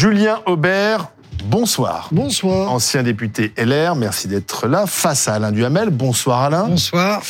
Julien Aubert, bonsoir. Bonsoir. Ancien député LR, merci d'être là. Face à Alain Duhamel, bonsoir Alain. Bonsoir.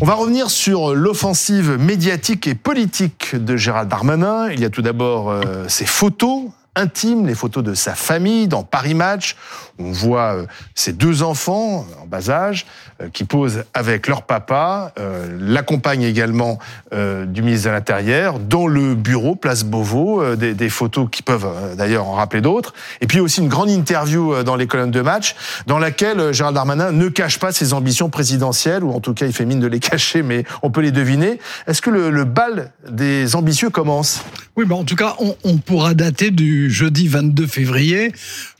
On va revenir sur l'offensive médiatique et politique de Gérald Darmanin. Il y a tout d'abord euh, ces photos intimes, les photos de sa famille dans Paris Match. On voit euh, ses deux enfants en bas âge euh, qui posent avec leur papa, euh, l'accompagne également du ministre de l'Intérieur dans le bureau Place Beauvau, des, photos qui peuvent d'ailleurs en rappeler d'autres. Et puis aussi une grande interview dans les colonnes de match dans laquelle Gérald Darmanin ne cache pas ses ambitions présidentielles, ou en tout cas il fait mine de les cacher, mais on peut les deviner. Est-ce que le, bal des ambitieux commence? Oui, ben en tout cas on pourra dater du jeudi 22 février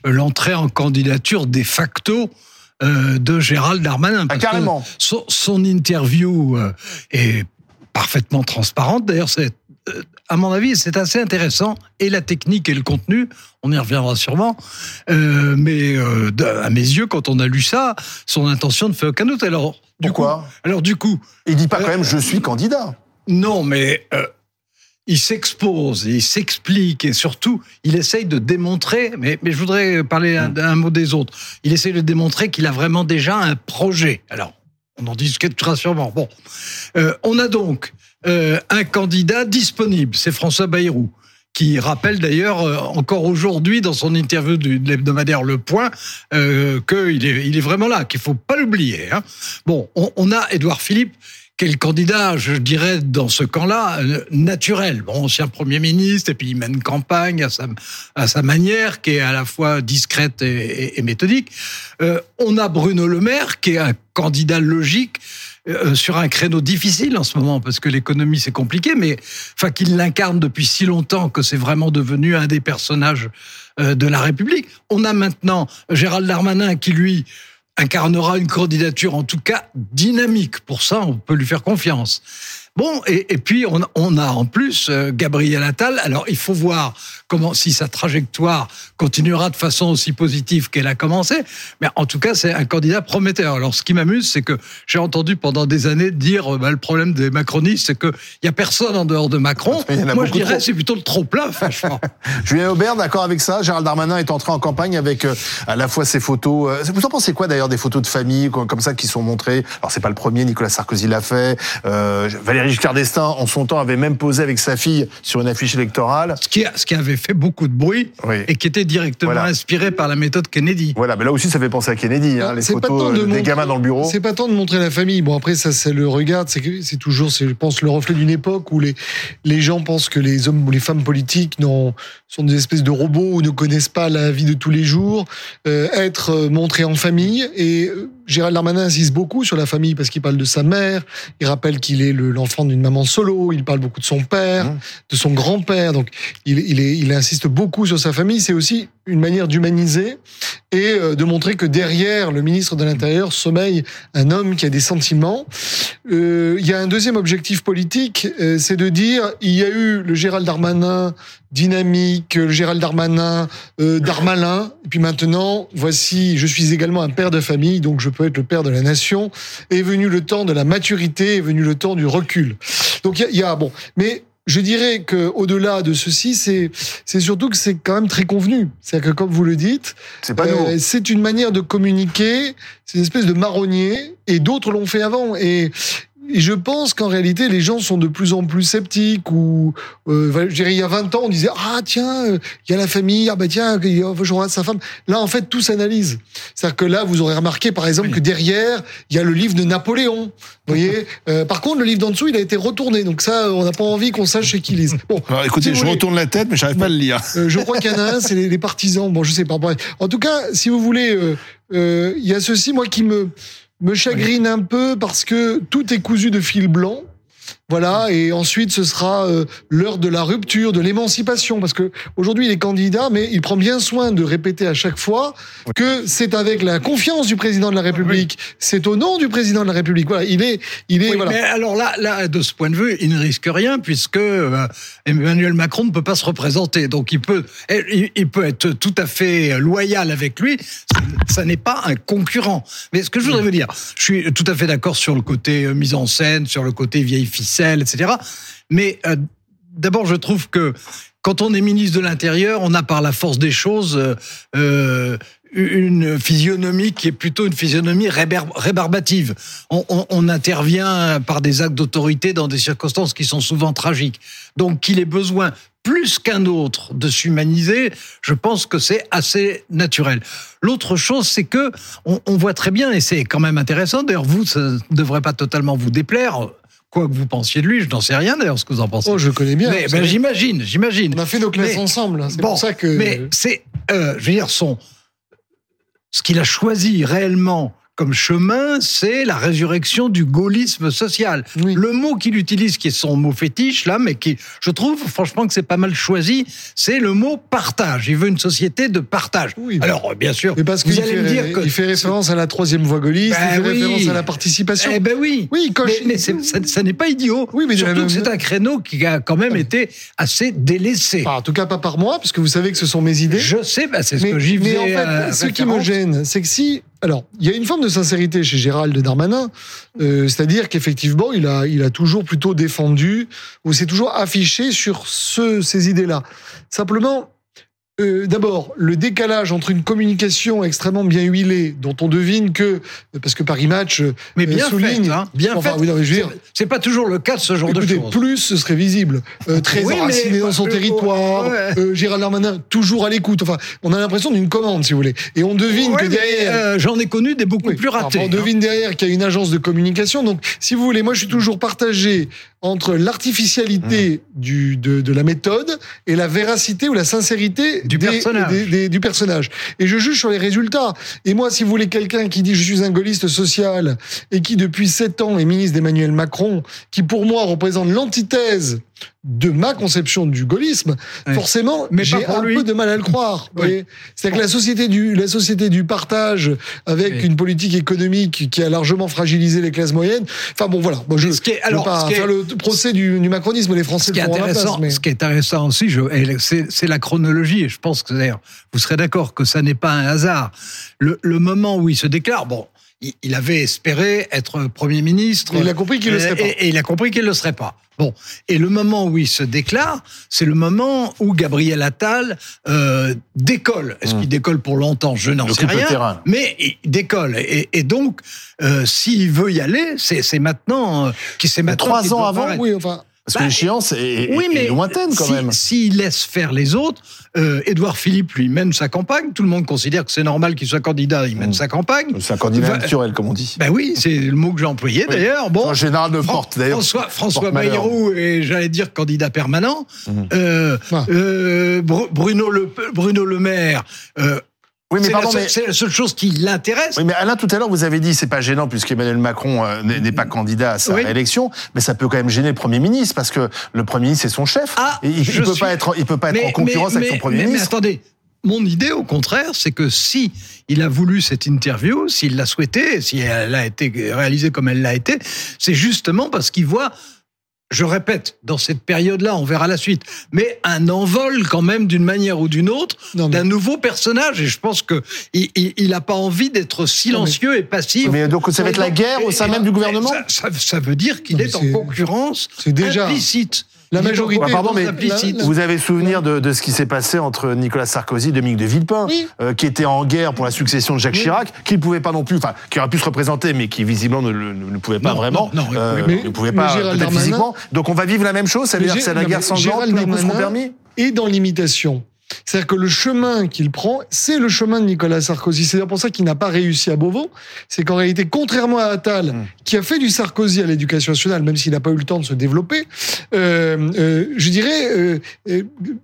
l'entrée en candidature de facto euh, de Gérald Darmanin. Ah, carrément. Son, son, interview euh, est parfaitement transparente. D'ailleurs, c'est euh, à mon avis, c'est assez intéressant, et la technique et le contenu, on y reviendra sûrement, euh, mais euh, à mes yeux, quand on a lu ça, son intention ne fait aucun doute. Alors, du Pourquoi coup, Alors, du coup... Il dit pas quand même « je suis candidat ». Non, mais il s'expose, il s'explique et surtout, il essaye de démontrer, mais, mais je voudrais parler un, un mot des autres, il essaye de démontrer qu'il a vraiment déjà un projet. Alors, on en discutera sûrement. Bon, euh, on a donc euh, un candidat disponible, c'est François Bayrou qui rappelle d'ailleurs euh, encore aujourd'hui dans son interview de l'hebdomadaire Le Point euh, qu'il est, il est vraiment là, qu'il faut pas l'oublier. Hein. Bon, on, on a Édouard Philippe quel candidat, je dirais, dans ce camp-là, euh, naturel. Bon, ancien Premier ministre, et puis il mène campagne à sa, à sa manière, qui est à la fois discrète et, et, et méthodique. Euh, on a Bruno Le Maire, qui est un candidat logique euh, sur un créneau difficile en ce moment, parce que l'économie, c'est compliqué, mais enfin qu'il l'incarne depuis si longtemps que c'est vraiment devenu un des personnages euh, de la République. On a maintenant Gérald Darmanin qui, lui, incarnera une candidature en tout cas dynamique. Pour ça, on peut lui faire confiance. Bon, et, et puis on, on, a en plus euh, Gabriel Attal. Alors il faut voir comment si sa trajectoire continuera de façon aussi positive qu'elle a commencé. Mais en tout cas, c'est un candidat prometteur. Alors ce qui m'amuse, c'est que j'ai entendu pendant des années dire bah, le problème des macronistes, c'est qu'il y a personne en dehors de Macron. Moi, je dirais c'est plutôt le trop plein, franchement. Julien Aubert, d'accord avec ça? Gérald Darmanin est entré en campagne avec euh, à la fois ses photos. Euh, vous en pensez quoi d'ailleurs des photos de famille comme ça qui sont montrées? Alors c'est pas le premier. Nicolas Sarkozy l'a fait. Euh, Valérie Giscard d'Estaing, en son temps, avait même posé avec sa fille sur une affiche électorale. Ce qui, ce qui avait fait beaucoup de bruit oui. et qui était directement voilà. inspiré par la méthode Kennedy. Voilà, mais là aussi, ça fait penser à Kennedy, hein, les photos de des montrer, gamins dans le bureau. C'est pas tant de montrer la famille. Bon, après, ça, c'est le regard. C'est toujours, je pense, le reflet d'une époque où les, les gens pensent que les hommes ou les femmes politiques sont des espèces de robots ou ne connaissent pas la vie de tous les jours. Euh, être montré en famille et Gérald Darmanin insiste beaucoup sur la famille parce qu'il parle de sa mère, il rappelle qu'il est l'enfant d'une maman solo, il parle beaucoup de son père, mmh. de son grand-père, donc il, il, est, il insiste beaucoup sur sa famille. C'est aussi une manière d'humaniser et euh, de montrer que derrière le ministre de l'Intérieur sommeille un homme qui a des sentiments. Euh, il y a un deuxième objectif politique, euh, c'est de dire il y a eu le Gérald Darmanin dynamique, le Gérald Darmanin euh, Darmalin, et puis maintenant, voici, je suis également un père de famille, donc je peux être le père de la nation. Est venu le temps de la maturité, est venu le temps du recul. Donc il y a, y a bon, mais je dirais que au-delà de ceci, c'est c'est surtout que c'est quand même très convenu. C'est-à-dire que comme vous le dites, c'est pas euh, c'est une manière de communiquer, c'est une espèce de marronnier et d'autres l'ont fait avant et et je pense qu'en réalité, les gens sont de plus en plus sceptiques. Ou, euh, je dirais, il y a 20 ans, on disait ah tiens, il y a la famille, ah bah tiens, je regarde sa femme. Là, en fait, tout s'analyse. C'est-à-dire que là, vous aurez remarqué, par exemple, oui. que derrière, il y a le livre de Napoléon. Vous voyez. euh, par contre, le livre d'en dessous, il a été retourné. Donc ça, on n'a pas envie qu'on sache chez qui lise. Bon. Alors, écoutez, si je voulez, retourne la tête, mais j'arrive pas à le lire. Euh, je crois qu'il y en a un, c'est les, les, partisans. Bon, je sais pas. En tout cas, si vous voulez, euh, euh, il y a ceci, moi, qui me me chagrine un peu parce que tout est cousu de fil blanc. Voilà, et ensuite ce sera euh, l'heure de la rupture, de l'émancipation, parce que aujourd'hui il est candidat, mais il prend bien soin de répéter à chaque fois que c'est avec la confiance du président de la République, c'est au nom du président de la République. Voilà, il est, il est, Oui, voilà. mais alors là, là, de ce point de vue, il ne risque rien puisque euh, Emmanuel Macron ne peut pas se représenter. Donc il peut, il, il peut être tout à fait loyal avec lui. Ça, n'est pas un concurrent. Mais ce que je voudrais vous dire, je suis tout à fait d'accord sur le côté euh, mise en scène, sur le côté vieille etc. Mais euh, d'abord, je trouve que quand on est ministre de l'Intérieur, on a par la force des choses euh, euh, une physionomie qui est plutôt une physionomie rébarbative. On, intervient par des actes d'autorité dans des circonstances qui sont souvent tragiques. Donc qu'il ait besoin plus qu'un autre de s'humaniser, je pense que c'est assez naturel. L'autre chose, c'est que on voit très bien, et c'est quand même intéressant, d'ailleurs vous, ça ne devrait pas totalement vous déplaire, quoi que vous pensiez de lui, je n'en sais rien d'ailleurs ce que vous en pensez. Oh, je connais bien. Ben, j'imagine, j'imagine. on a fait nos classes mais- ensemble. hein. C'est Bon, pour ça que. Mais c'est, euh, je veux dire, son, ce qu'il a choisi réellement comme chemin, c'est la résurrection du gaullisme social. Oui. Le mot qu'il utilise, qui est son mot fétiche là, mais qui, je trouve, franchement, que c'est pas mal choisi, c'est le mot partage. Il veut une société de partage. Oui. Alors, bien sûr, Mais parce vous allez fait, me dire que il fait référence à la troisième voie gaulliste, Ben il fait oui. référence à la participation. Eh ben oui. Oui, coche- Mais, mais ça, ça n'est pas idiot. Oui, mais surtout que c'est un créneau qui a quand même été assez délaissé. Enfin, en tout cas, pas par moi, parce que vous savez que ce sont mes idées. Je sais, bah, c'est ce mais, que j'y mais faisais. en fait, euh, ce qui me gêne, c'est que si. Alors, il y a une forme de sincérité chez Gérald Darmanin, euh, c'est-à-dire qu'effectivement, il a, il a toujours plutôt défendu, ou s'est toujours affiché sur ce, ces idées-là. Simplement, euh, d'abord, le décalage entre une communication extrêmement bien huilée, dont on devine que, parce que Paris Match euh, Mais bien souligne, fait, hein, bien enfin, fait. oui, non, C'est- pas toujours le cas de ce genre Écoutez, de choses. plus ce serait visible. Euh, très Oui, mais- enraciné dans son territoire. ouais. Gérald Darmanin toujours à l'écoute. Enfin, on a l'impression d'une commande, si vous voulez. Et on devine Ouais, que derrière. J'en ai connu des beaucoup plus ratés. on hein. devine derrière qu'il y a une agence de communication. Donc, si vous voulez, moi, je suis toujours partagé entre l'artificialité Mmh. du de, de la méthode et la véracité ou la sincérité Du des- personnage. des- des- du personnage. Et je juge sur les résultats. Et moi, si vous voulez quelqu'un qui dit je suis un gaulliste social et qui depuis sept ans est ministre d'Emmanuel Macron, qui pour moi représente l'antithèse de ma conception du gaullisme, Ouais. forcément, j'ai un lui. peu de mal à le croire. C'est-à-dire que la société du la société du partage avec une politique économique qui a largement fragilisé les classes moyennes. Enfin bon, voilà. Bon, je Mais ce qui est- je veux pas est- faire le procès du, du macronisme. Les Français Ce le feront à ma place. intéressant, mais- ce qui est intéressant aussi, c'est la chronologie. Et je pense que d'ailleurs, vous serez d'accord que ça n'est pas un hasard. Le, le moment où il se déclare, bon, il, avait espéré être premier ministre. Et il a compris qu'il le Euh, serait pas. Et, et il a compris qu'il ne le serait pas. Bon, et le moment où il se déclare, c'est le moment où Gabriel Attal euh, décolle. Est-ce Mmh. qu'il décolle pour longtemps? Je n'en sais le rien. terrain. Mais il décolle. Et, et donc, euh, s'il veut y aller, c'est maintenant euh, qu'il c'est Mais maintenant trois ans avant, paraître. Oui, enfin. Parce que Bah, l'échéance est, lointaine quand si- même. S'il laisse faire les autres, euh, Édouard Philippe lui mène sa campagne. Tout le monde considère que c'est normal qu'il soit candidat. Il mène Mm. sa campagne. C'est un candidat naturel, comme on dit. Ben oui, c'est le mot que j'ai employé d'ailleurs. Bon, En général, de Fran- porte, d'ailleurs. François, François. Bayrou est, j'allais dire, candidat permanent. Mhm. Euh, Ah. euh, Bru- Bruno, le, Bruno Le Maire, euh, Oui, mais c'est, pardon, la seule, mais. c'est la seule chose qui l'intéresse. Oui, mais Alain, tout à l'heure, vous avez dit c'est pas gênant puisqu'Emmanuel Macron euh, n'est pas candidat à sa Oui. réélection, mais ça peut quand même gêner le Premier ministre parce que le Premier ministre c'est son chef. Ah, et il, il je peut suis- pas être, il peut pas être en concurrence avec son Premier mais- mais ministre. attendez, mon idée, au contraire, c'est que si il a voulu cette interview, s'il l'a souhaité, si elle a été réalisée comme elle l'a été, c'est justement parce qu'il voit. Je répète, dans cette période-là, on verra la suite, mais un envol quand même d'une manière ou d'une autre mais- d'un nouveau personnage. Et je pense que il, il, il a pas envie d'être silencieux et passif. Mais donc ça va être la guerre au sein Et- même du gouvernement ça, ça- ça veut dire qu'il est en concurrence c'est déjà- implicite. La majorité- Bah, pardon, mais la- Vous avez souvenir de, de ce qui s'est passé entre Nicolas Sarkozy et Dominique de Villepin, Oui. euh, qui était en guerre pour la succession de Jacques Oui. Chirac, qui ne pouvait pas non plus, enfin, qui aurait pu se représenter, mais qui visiblement ne, le- ne- ne pouvait pas Non, vraiment, non, non, euh, mais- ne pouvait pas peut-être physiquement. Donc on va vivre la même chose, ça veut dire que c'est la guerre sanglante, Gérald tous les coups seront Darmanin- permis. et dans l'imitation. C'est-à-dire que le chemin qu'il prend, c'est le chemin de Nicolas Sarkozy. C'est pour ça qu'il n'a pas réussi à Beauvau. C'est qu'en réalité, contrairement à Attal, Mm. qui a fait du Sarkozy à l'éducation nationale, même s'il n'a pas eu le temps de se développer, euh, euh, je dirais, euh,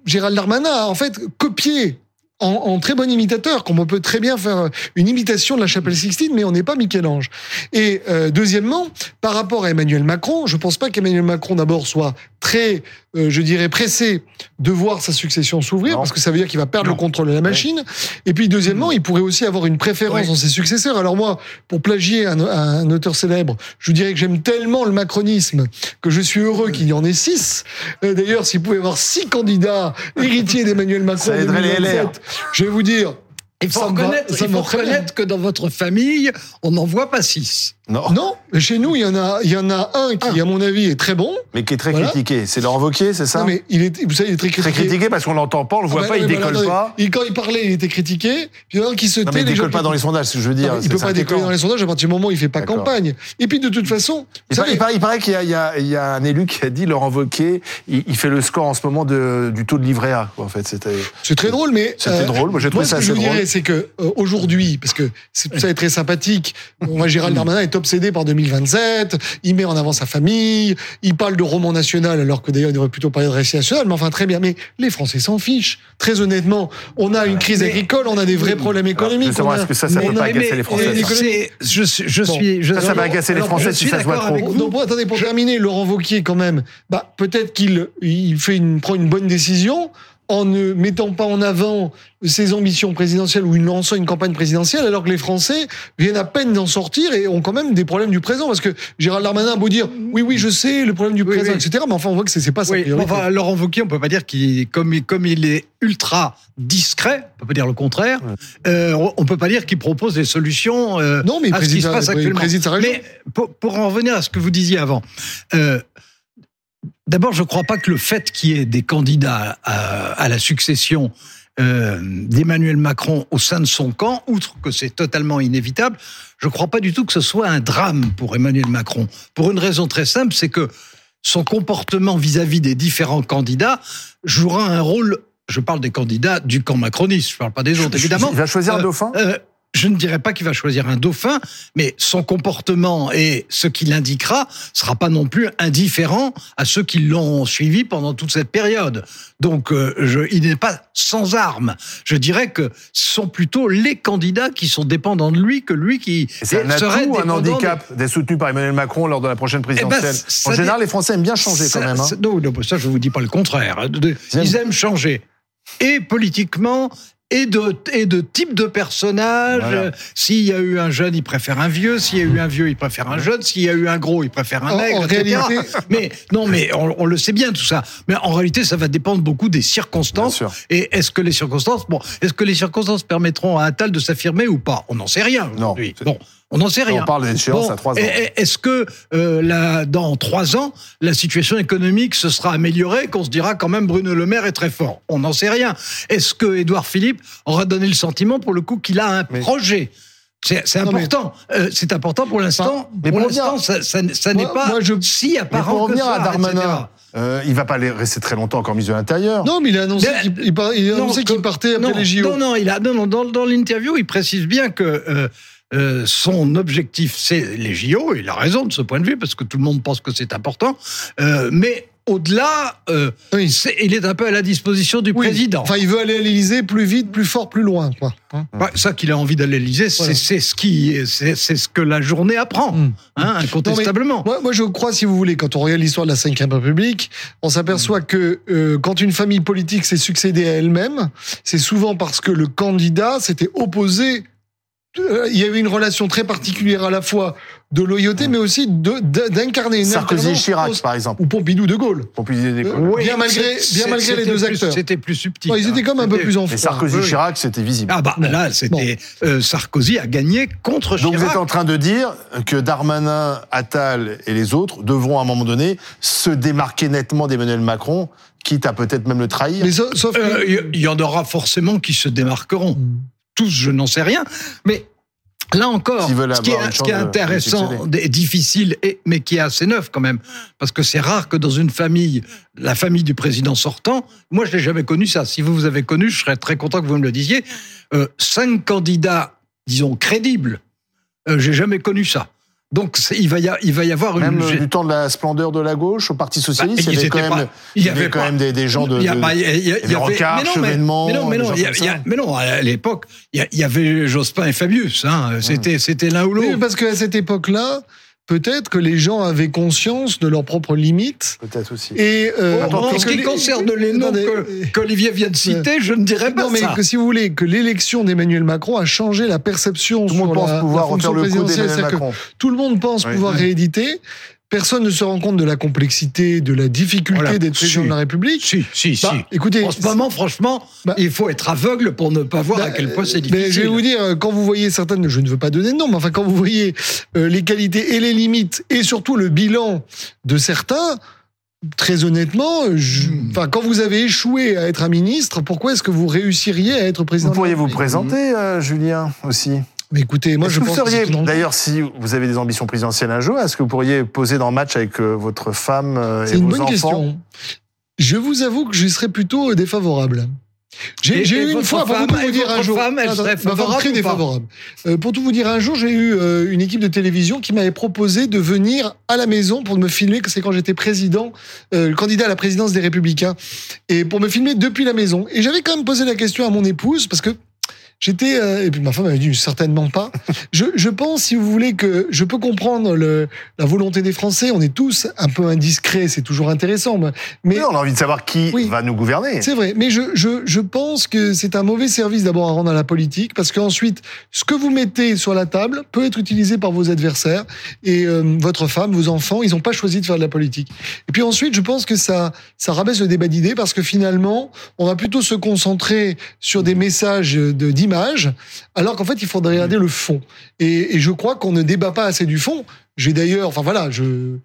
Gérald Darmanin a en fait copié en, en très bon imitateur, comme on peut très bien faire une imitation de la chapelle Sixtine, mais on n'est pas Michel-Ange. Et euh, deuxièmement, par rapport à Emmanuel Macron, je pense pas qu'Emmanuel Macron d'abord soit très, euh, je dirais, pressé de voir sa succession s'ouvrir, parce que ça veut dire qu'il va perdre Non. le contrôle de la machine. Et puis deuxièmement, il pourrait aussi avoir une préférence dans ses successeurs. Alors moi, pour plagier un, un auteur célèbre, je vous dirais que j'aime tellement le macronisme que je suis heureux qu'il y en ait six. Euh, D'ailleurs, s'il pouvait y avoir six candidats héritiers d'Emmanuel Macron Ça en aiderait les 2027, LR. je vais vous dire, Il faut Ça va- ça il reconnaître que dans votre famille, on n'en voit pas six. Non. non, chez nous, il y en a, il y en a un qui, à mon avis, est très bon. Mais qui est très Voilà. critiqué. C'est Laurent Wauquiez, c'est ça Non, mais il est, vous savez, il est très Très critiqué. critiqué parce qu'on l'entend pas, on le voit Ah bah pas, il non, mais décolle attendez, pas. il- quand il parlait, il était critiqué. Puis il y en a un qui se tait. mais il les gens décolle pas dans les sondages, ce que je veux dire. Il peut pas décoller dans les sondages à partir du moment où il fait pas campagne. Et puis de toute façon, Il paraît, savez, il paraît- il paraît qu'il y a, il y a- il y a un élu qui a dit, Laurent Wauquiez, il, il fait le score en ce moment de, du taux de livret A. En fait, c'était. c'est très drôle, mais C'était euh, drôle. Moi, j'ai trouvé ce ça que assez je vous drôle. dirais, c'est que euh, aujourd'hui, parce que tout ça est très sympathique, moi, Gérald Darmanin est obsédé par 2027, il met en avant sa famille, il parle de roman national, alors que d'ailleurs il devrait plutôt parler de récit national, mais enfin très bien. Mais les Français s'en fichent. Très honnêtement, on a une crise Mais- agricole, on a des vrais problèmes économiques. justement, on a- est-ce que ça, ça peut pas agacer les Français, je, suis- je Bon. suis. je- Ça, ça va agacer les Français si ça se voit trop. vous. Donc, attendez, pour terminer, Laurent Wauquiez, quand même, bah, peut-être qu'il il fait une, prend une bonne décision en ne mettant pas en avant ses ambitions présidentielles ou en lançant une campagne présidentielle, alors que les Français viennent à peine d'en sortir et ont quand même des problèmes du présent. Parce que Gérald Darmanin a beau dire, oui, oui, je sais, le problème du Oui, présent, oui. etc., mais enfin, on voit que c'est pas sa Oui, enfin, Laurent Wauquiez, on peut pas dire qu'il, comme, comme il est ultra discret, on peut pas dire le contraire. euh, on peut pas dire qu'il propose des solutions euh, non, mais à ce qui se passe actuellement. Mais pour, pour en revenir à ce que vous disiez avant, euh, d'abord, je ne crois pas que le fait qu'il y ait des candidats à, à la succession euh, d'Emmanuel Macron au sein de son camp, outre que c'est totalement inévitable, je ne crois pas du tout que ce soit un drame pour Emmanuel Macron. Pour une raison très simple, c'est que son comportement vis-à-vis des différents candidats jouera un rôle. Je parle des candidats du camp macroniste, je ne parle pas des autres, évidemment. Il va choisir un Euh, dauphin? Euh, je ne dirais pas qu'il va choisir un dauphin, mais son comportement et ce qu'il indiquera sera pas non plus indifférent à ceux qui l'ont suivi pendant toute cette période. Donc, euh, je, il n'est pas sans armes. Je dirais que ce sont plutôt les candidats qui sont dépendants de lui que lui qui Et C'est un serait un dépendant de- handicap d'être soutenu par Emmanuel Macron lors de la prochaine présidentielle Eh ben, ça En général, les Français aiment bien changer ça, quand même. hein. non, non, ça, je vous dis pas le contraire. Ils aiment changer. Et politiquement, et de, et de type de personnage. Voilà. S'il y a eu un jeune, il préfère un vieux. S'il y a eu un vieux, il préfère un jeune. S'il y a eu un gros, il préfère un maigre, en etc. réalité- Mais non, mais on, on le sait bien tout ça. Mais en réalité, ça va dépendre beaucoup des circonstances. Et est-ce que les circonstances, bon, est-ce que les circonstances permettront à Attal de s'affirmer ou pas? On n'en sait rien aujourd'hui. Bon, on n'en sait rien. On parle d'échéance Bon, à trois ans. Est-ce que euh, la- dans trois ans, la situation économique se sera améliorée, qu'on se dira quand même Bruno Le Maire est très fort? On n'en sait rien. Est-ce que Édouard Philippe aura donné le sentiment pour le coup qu'il a un Mais- projet? C'est mais- important. Euh, c'est important pour l'instant. mais pour pour l'instant, ça, ça- ça n'est pas moi, je- si apparent Mais pour que revenir ça, à Darmanin, etc. Euh, il va pas aller rester très longtemps encore ministre de l'Intérieur. Non, mais il a annoncé qu'il il il partait après non, les JO. Non, non, il a, non, non, dans, dans l'interview, il précise bien que euh, euh, son objectif, c'est les JO. Il a raison de ce point de vue, parce que tout le monde pense que c'est important. Euh, mais au-delà, euh, Oui. c'est- il est un peu à la disposition du Oui. président. Enfin, il veut aller à l'Élysée plus vite, plus fort, plus loin. Quoi. Hein Ouais, ça qu'il a envie d'aller à l'Élysée, c'est Voilà. c'est ce qui, c'est c'est ce que la journée apprend, Mm. hein, incontestablement. Moi, moi, je crois, si vous voulez, quand on regarde l'histoire de la Ve République, on s'aperçoit Mm. que euh, quand une famille politique s'est succédée à elle-même, c'est souvent parce que le candidat s'était opposé. Euh, Il y avait une relation très particulière à la fois de loyauté, mais aussi de- de- d'incarner une Mm. Sarkozy et Chirac, par exemple. ou Pompidou de Gaulle. Pour plus des Euh, bien malgré- c'est- bien malgré les deux plus- acteurs. C'était plus subtil. Ouais, ils étaient hein. comme un peu plus en Mais Sarkozy et. Chirac, c'était visible. Ah bah là, c'était euh, Sarkozy a gagné contre Donc vous Chirac. êtes en train de dire que Darmanin, Attal et les autres devront à un moment donné se démarquer nettement d'Emmanuel Macron, quitte à peut-être même le trahir. Mais sauf, sauf que- Euh, Il y, y en aura forcément qui se démarqueront. Tous, je n'en sais rien. Mais là encore, ce qui est, ce qui est intéressant, et difficile, et, mais qui est assez neuf quand même, parce que c'est rare que dans une famille, la famille du président sortant, moi je l'ai jamais connu ça. Si vous vous avez connu, je serais très content que vous me le disiez. Euh, cinq candidats, disons crédibles, euh, j'ai jamais connu ça. Donc il va y, a- il va y avoir Même une. euh, du temps de la splendeur de la gauche, au Parti socialiste, Bah, il y avait quand même, pas- il y il y avait avait quand pas- même des, des gens de. Il y a- de- bah, y a- avait Rocard, mais non, mais- Chevènement, mais non, mais mais à l'époque, il y avait Jospin et Fabius. Hein, c'était, c'était l'un ou Oui, l'autre. parce qu'à cette époque-là, peut-être que les gens avaient conscience de leurs propres limites. Peut-être aussi. Et euh, Oh, attends, en ce qui les- concerne les noms qu'Olivier vient de citer, je ne dirais pas Non, mais ça. que si vous voulez, que l'élection d'Emmanuel Macron a changé la perception Tout le monde sur pense la, pouvoir la fonction le coup présidentielle. d'Emmanuel C'est-à-dire que Macron. Tout le monde pense Oui. pouvoir rééditer. Personne ne se rend compte de la complexité, de la difficulté Voilà. d'être président Si. de la République. Si, si, Bah, si. écoutez, En ce moment, franchement, Bah- il faut être aveugle pour ne pas voir Bah, à quel point c'est euh, difficile. mais je vais vous dire, euh, quand vous voyez certaines, je ne veux pas donner de nom, mais enfin, quand vous voyez euh, les qualités et les limites, et surtout le bilan de certains, très honnêtement, je- Hmm. enfin, quand vous avez échoué à être un ministre, pourquoi est-ce que vous réussiriez à être président Vous pourriez vous présenter, euh, Julien, aussi? Mais écoutez, moi je que pense vous que seriez, d'ailleurs, si vous avez des ambitions présidentielles un jour, est-ce que vous pourriez poser dans le match avec euh, votre femme euh, c'est et une vos bonne enfants question. Je vous avoue que je serais plutôt défavorable. J'ai eu une fois, pour tout vous dire un jour, femme, elle serait favorable très défavorable. Euh, pour tout vous dire un jour, j'ai eu euh, une équipe de télévision qui m'avait proposé de venir à la maison pour me filmer, que c'est quand j'étais président, euh, candidat à la présidence des Républicains, et pour me filmer depuis la maison. Et j'avais quand même posé la question à mon épouse parce que J'étais euh, et puis ma femme avait dit certainement pas. Je, je pense, si vous voulez, que je peux comprendre le, la volonté des Français. On est tous un peu indiscrets, c'est toujours intéressant, mais- mais Oui, on a envie de savoir qui Oui. va nous gouverner. c'est vrai, mais je, je, je pense que c'est un mauvais service d'abord à rendre à la politique, parce qu'ensuite, ce que vous mettez sur la table peut être utilisé par vos adversaires, et euh, votre femme, vos enfants, ils n'ont pas choisi de faire de la politique. Et puis ensuite, je pense que ça, ça rabaisse le débat d'idées, parce que finalement, on va plutôt se concentrer sur des messages de- alors qu'en fait, il faudrait regarder le fond. Et, je crois qu'on ne débat pas assez du fond. J'ai d'ailleurs, enfin voilà, je...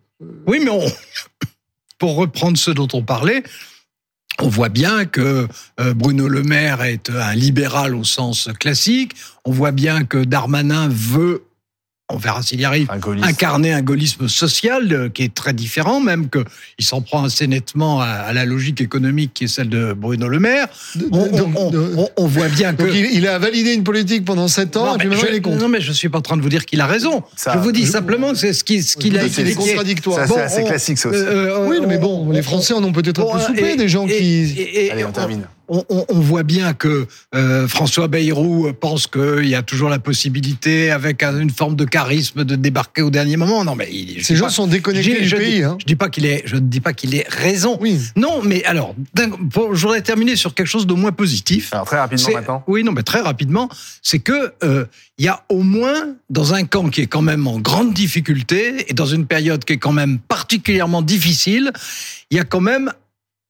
Oui, mais pour reprendre ce dont on parlait, on voit bien que euh, Bruno Le Maire est un libéral au sens classique. On voit bien que Darmanin veut, on verra s'il y arrive, Un incarner un gaullisme social euh, qui est très différent, même qu'il s'en prend assez nettement à, à la logique économique qui est celle de Bruno Le Maire. de- On, de- on- on- de- on- on voit bien que... donc il, il a validé une politique pendant sept ans, Non, et puis maintenant je, il est contre. non, mais je suis pas en train de vous dire qu'il a raison. Ça- je vous dis je- simplement que c'est ce qu'il ce qu'il a C'est des expliqué. C'est assez, Bon, assez on- classique, ça aussi. Euh, euh, Oui, mais on- bon, les Français en ont peut-être un peu soufflé, et- des gens et- qui... et- et- Allez, on termine. On, on- on voit bien que euh, François Bayrou pense qu'il y a toujours la possibilité, avec un- une forme de charisme, de débarquer au dernier moment. Non, mais il, Ces gens pas- sont déconnectés je- du je pays. dis- Hein. Je dis pas qu'il est, je ne dis pas qu'il ait raison. Oui. Non, mais alors, d'un- pour- je voudrais terminer sur quelque chose de moins positif. Alors, très rapidement maintenant. Oui, non, mais très rapidement, c'est que euh, il y a au moins dans un camp qui est quand même en grande difficulté et dans une période qui est quand même particulièrement difficile, il y a quand même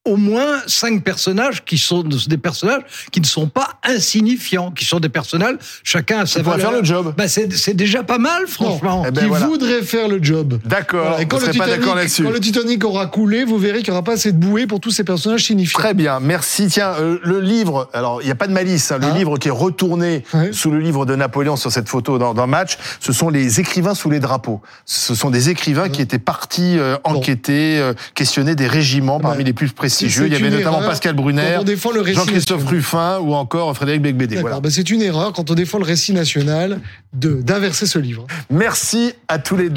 au moins cinq personnages qui sont des personnages qui ne sont pas insignifiants, qui sont des personnages chacun a sa valeur. faire le job. Bah, c'est c'est déjà pas mal, franchement. Eh ben, qui voilà. voudraient faire le job. D'accord, Voilà, quand ne le, serez pas d'accord Titanic, là-dessus. quand le Titanic aura coulé, vous verrez qu'il n'y aura pas assez de bouées pour tous ces personnages signifiants. Très bien, merci. Tiens, euh, le livre, alors il n'y a pas de malice, hein, le Ah. livre qui est retourné Ouais. sous le livre de Napoléon sur cette photo dans, dans Match, ce sont les écrivains sous les drapeaux. Ce sont des écrivains qui étaient partis euh, enquêter, euh, questionner des régiments parmi Ouais. les plus Il y avait notamment Pascal Brunner, Jean-Christophe. Ruffin ou encore Frédéric Becbédé. Voilà. ben c'est une erreur quand on défend le récit national d'inverser ce livre. Merci à tous les deux.